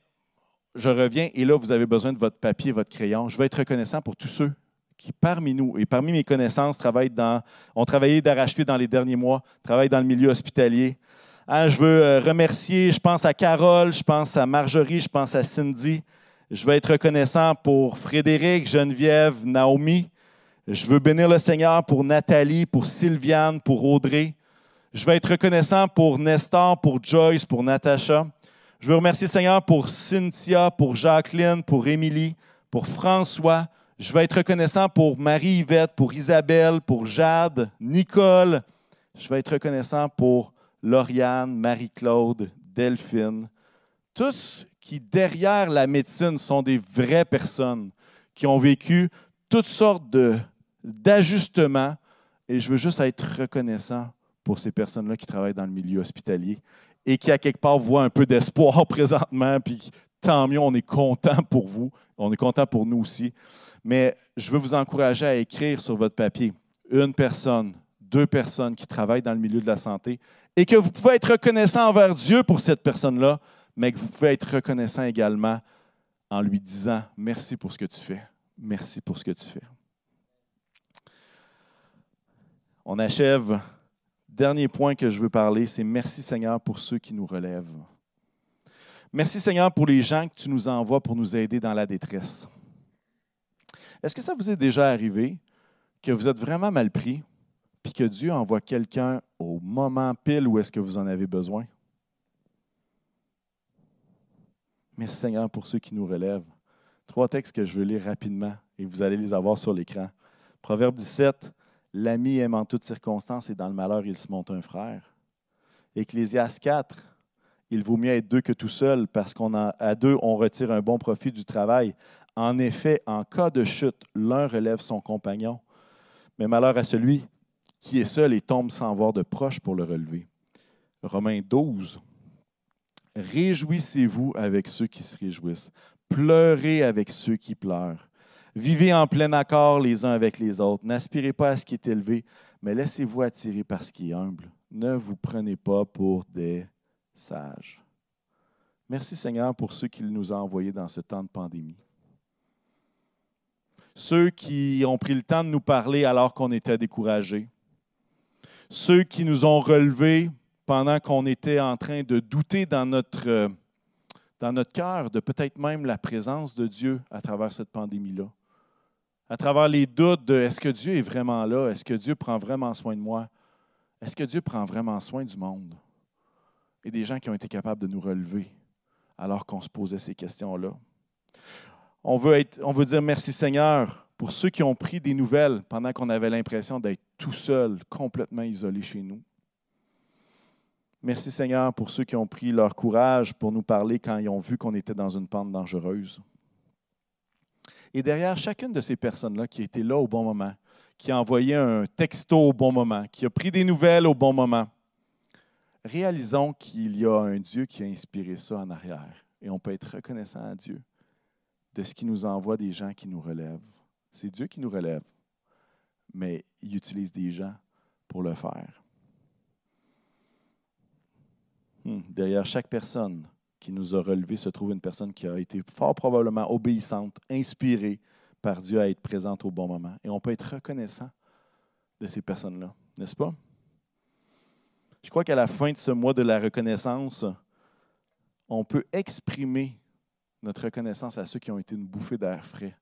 je reviens, et là, vous avez besoin de votre papier, votre crayon. Je vais être reconnaissant pour tous ceux qui, parmi nous, et parmi mes connaissances, travaillent dans, ont travaillé d'arrache-pied dans les derniers mois, travaillent dans le milieu hospitalier. Hein, je veux euh, remercier, je pense à Carole, je pense à Marjorie, je pense à Cindy. Je veux être reconnaissant pour Frédéric, Geneviève, Naomi. Je veux bénir le Seigneur pour Nathalie, pour Sylviane, pour Audrey. Je veux être reconnaissant pour Nestor, pour Joyce, pour Natacha. Je veux remercier le Seigneur pour Cynthia, pour Jacqueline, pour Émilie, pour François. Je veux être reconnaissant pour Marie-Yvette, pour Isabelle, pour Jade, Nicole. Je veux être reconnaissant pour Lauriane, Marie-Claude, Delphine. Tous qui, derrière la médecine, sont des vraies personnes qui ont vécu toutes sortes d'ajustements. Et je veux juste être reconnaissant pour ces personnes-là qui travaillent dans le milieu hospitalier et qui, à quelque part, voient un peu d'espoir <laughs> présentement. Puis tant mieux, on est content pour vous. On est content pour nous aussi. Mais je veux vous encourager à écrire sur votre papier une personne, deux personnes qui travaillent dans le milieu de la santé et que vous pouvez être reconnaissant envers Dieu pour cette personne-là, mais que vous pouvez être reconnaissant également en lui disant merci pour ce que tu fais. Merci pour ce que tu fais. On achève Dernier point que je veux parler, c'est merci Seigneur pour ceux qui nous relèvent. Merci Seigneur pour les gens que tu nous envoies pour nous aider dans la détresse. Est-ce que ça vous est déjà arrivé que vous êtes vraiment mal pris, puis que Dieu envoie quelqu'un au moment pile où est-ce que vous en avez besoin? Merci Seigneur pour ceux qui nous relèvent. Trois textes que je veux lire rapidement et vous allez les avoir sur l'écran. Proverbe 17, L'ami aime en toutes circonstances et dans le malheur, il se monte un frère. Ecclésias 4, il vaut mieux être deux que tout seul parce qu'à deux, on retire un bon profit du travail. En effet, en cas de chute, l'un relève son compagnon, mais malheur à celui qui est seul et tombe sans voir de proche pour le relever. Romains 12. Réjouissez-vous avec ceux qui se réjouissent. Pleurez avec ceux qui pleurent. Vivez en plein accord les uns avec les autres. N'aspirez pas à ce qui est élevé, mais laissez-vous attirer par ce qui est humble. Ne vous prenez pas pour des sages. Merci Seigneur pour ceux qu'il nous a envoyés dans ce temps de pandémie. Ceux qui ont pris le temps de nous parler alors qu'on était découragés. Ceux qui nous ont relevés pendant qu'on était en train de douter dans notre, dans notre cœur de peut-être même la présence de Dieu à travers cette pandémie-là à travers les doutes de est-ce que Dieu est vraiment là? Est-ce que Dieu prend vraiment soin de moi? Est-ce que Dieu prend vraiment soin du monde? Et des gens qui ont été capables de nous relever alors qu'on se posait ces questions-là. On veut, être, on veut dire merci Seigneur pour ceux qui ont pris des nouvelles pendant qu'on avait l'impression d'être tout seul, complètement isolé chez nous. Merci Seigneur pour ceux qui ont pris leur courage pour nous parler quand ils ont vu qu'on était dans une pente dangereuse. Et derrière chacune de ces personnes-là qui été là au bon moment, qui a envoyé un texto au bon moment, qui a pris des nouvelles au bon moment, réalisons qu'il y a un Dieu qui a inspiré ça en arrière. Et on peut être reconnaissant à Dieu de ce qui nous envoie des gens qui nous relèvent. C'est Dieu qui nous relève, mais il utilise des gens pour le faire. Hmm, derrière chaque personne qui nous a relevés se trouve une personne qui a été fort probablement obéissante, inspirée par Dieu à être présente au bon moment. Et on peut être reconnaissant de ces personnes-là, n'est-ce pas? Je crois qu'à la fin de ce mois de la reconnaissance, on peut exprimer notre reconnaissance à ceux qui ont été une bouffée d'air frais.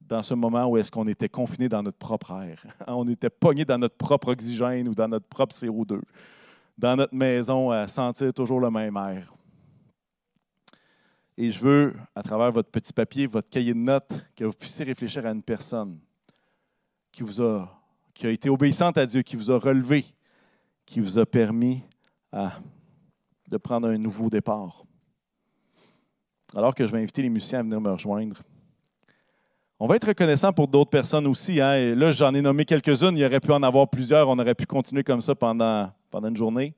Dans ce moment où est-ce qu'on était confiné dans notre propre air, <laughs> on était pogné dans notre propre oxygène ou dans notre propre CO2, dans notre maison à sentir toujours le même air. Et je veux, à travers votre petit papier, votre cahier de notes, que vous puissiez réfléchir à une personne qui vous a, qui a été obéissante à Dieu, qui vous a relevé, qui vous a permis de prendre un nouveau départ. Alors que je vais inviter les musiciens à venir me rejoindre. On va être reconnaissant pour d'autres personnes aussi. Hein? Et là, j'en ai nommé quelques-unes. Il aurait pu en avoir plusieurs. On aurait pu continuer comme ça pendant, pendant une journée.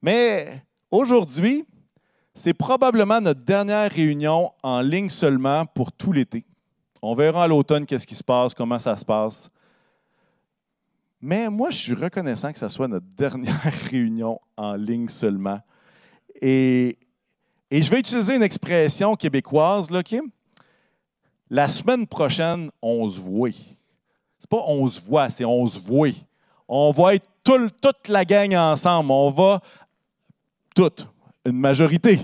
Mais aujourd'hui, c'est probablement notre dernière réunion en ligne seulement pour tout l'été. On verra à l'automne qu'est-ce qui se passe, comment ça se passe. Mais moi, je suis reconnaissant que ce soit notre <laughs> dernière réunion en ligne seulement. Et, je vais utiliser une expression québécoise, là, Kim. La semaine prochaine, on se voit. C'est pas on se voit, c'est on se voit. On va être toute la gang ensemble. On va, toute, une majorité.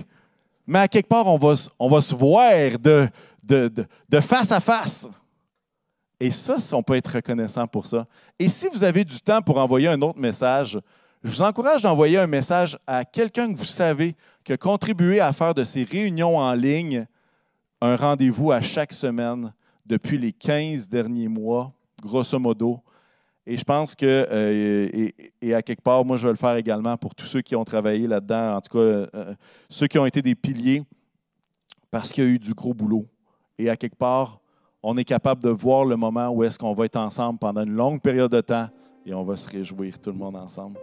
Mais à quelque part, on va, se voir de, de, de face à face. Et ça, on peut être reconnaissant pour ça. Et si vous avez du temps pour envoyer un autre message, je vous encourage d'envoyer un message à quelqu'un que vous savez qui a contribué à faire de ces réunions en ligne un rendez-vous à chaque semaine depuis les 15 derniers mois, grosso modo. Et je pense que, euh, et, à quelque part, moi, je vais le faire également pour tous ceux qui ont travaillé là-dedans, en tout cas, euh, euh, ceux qui ont été des piliers, parce qu'il y a eu du gros boulot. Et à quelque part, on est capable de voir le moment où est-ce qu'on va être ensemble pendant une longue période de temps et on va se réjouir tout le monde ensemble.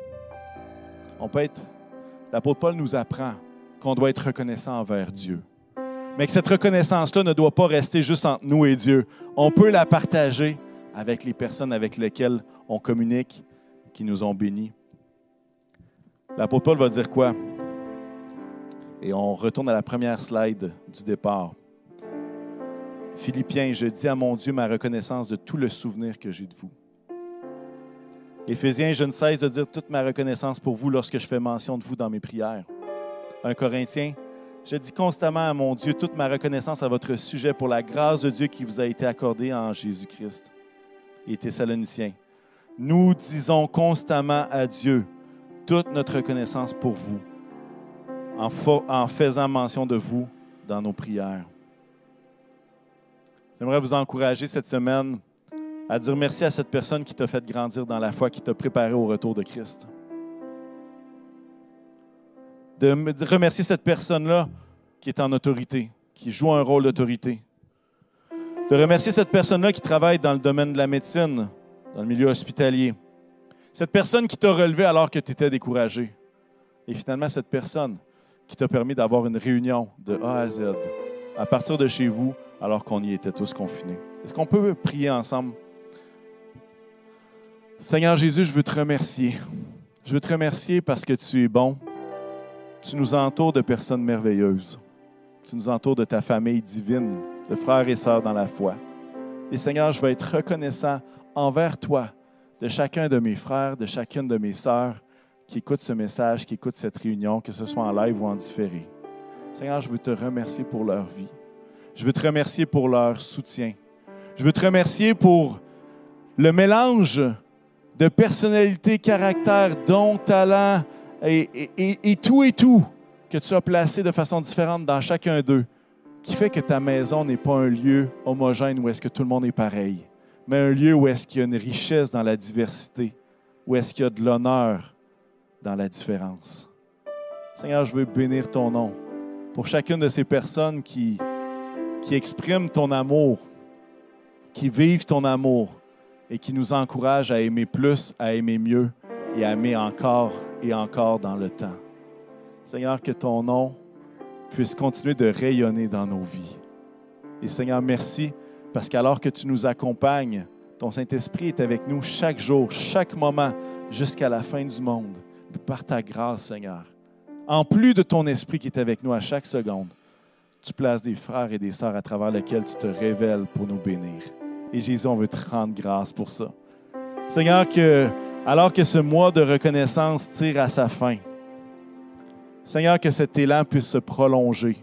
On peut être, l'apôtre Paul nous apprend qu'on doit être reconnaissant envers Dieu. Mais que cette reconnaissance-là ne doit pas rester juste entre nous et Dieu. On peut la partager avec les personnes avec lesquelles on communique, qui nous ont bénis. L'apôtre Paul va dire quoi? Et on retourne à la première slide du départ. Philippiens, je dis à mon Dieu ma reconnaissance de tout le souvenir que j'ai de vous. Éphésiens, je ne cesse de dire toute ma reconnaissance pour vous lorsque je fais mention de vous dans mes prières. Un Corinthien, je dis constamment à mon Dieu toute ma reconnaissance à votre sujet pour la grâce de Dieu qui vous a été accordée en Jésus-Christ. Et Thessaloniciens, nous disons constamment à Dieu toute notre reconnaissance pour vous, en, en faisant mention de vous dans nos prières. J'aimerais vous encourager cette semaine à dire merci à cette personne qui t'a fait grandir dans la foi, qui t'a préparé au retour de Christ. De remercier cette personne-là qui est en autorité, qui joue un rôle d'autorité. De remercier cette personne-là qui travaille dans le domaine de la médecine, dans le milieu hospitalier. Cette personne qui t'a relevé alors que tu étais découragé. Et finalement, cette personne qui t'a permis d'avoir une réunion de A à Z, à partir de chez vous, alors qu'on y était tous confinés. Est-ce qu'on peut prier ensemble? Seigneur Jésus, je veux te remercier. Je veux te remercier parce que tu es bon. Tu nous entoures de personnes merveilleuses. Tu nous entoures de ta famille divine, de frères et sœurs dans la foi. Et Seigneur, je veux être reconnaissant envers toi, de chacun de mes frères, de chacune de mes sœurs qui écoutent ce message, qui écoutent cette réunion, que ce soit en live ou en différé. Seigneur, je veux te remercier pour leur vie. Je veux te remercier pour leur soutien. Je veux te remercier pour le mélange de personnalité, caractère, dons, talent et, tout et tout que tu as placé de façon différente dans chacun d'eux, qui fait que ta maison n'est pas un lieu homogène où est-ce que tout le monde est pareil, mais un lieu où est-ce qu'il y a une richesse dans la diversité, où est-ce qu'il y a de l'honneur dans la différence. Seigneur, je veux bénir ton nom pour chacune de ces personnes qui qui expriment ton amour, qui vivent ton amour et qui nous encouragent à aimer plus, à aimer mieux et à aimer encore et encore dans le temps. Seigneur, que ton nom puisse continuer de rayonner dans nos vies. Et Seigneur, merci parce qu'alors que tu nous accompagnes, ton Saint-Esprit est avec nous chaque jour, chaque moment, jusqu'à la fin du monde. Par ta grâce, Seigneur. En plus de ton Esprit qui est avec nous à chaque seconde, tu places des frères et des sœurs à travers lesquels tu te révèles pour nous bénir. Et Jésus, on veut te rendre grâce pour ça. Seigneur, que, alors que ce mois de reconnaissance tire à sa fin, Seigneur, que cet élan puisse se prolonger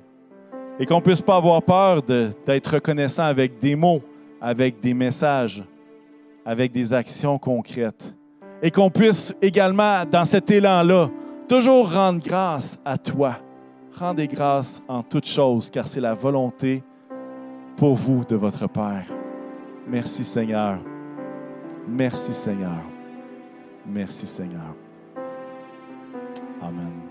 et qu'on ne puisse pas avoir peur d'être reconnaissant avec des mots, avec des messages, avec des actions concrètes. Et qu'on puisse également, dans cet élan-là, toujours rendre grâce à toi. Rendez grâce en toutes choses, car c'est la volonté pour vous de votre Père. Merci Seigneur. Merci Seigneur. Merci Seigneur. Amen.